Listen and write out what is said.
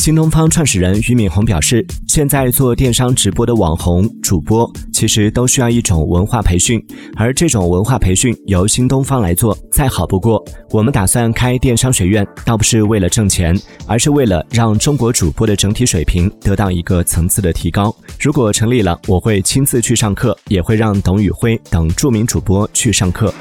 新东方创始人俞敏洪表示现在做电商直播的网红主播其实都需要一种文化培训而这种文化培训由新东方来做再好不过我们打算开电商学院倒不是为了挣钱而是为了让中国主播的整体水平得到一个层次的提高。如果成立了我会亲自去上课也会让董宇辉等著名主播去上课。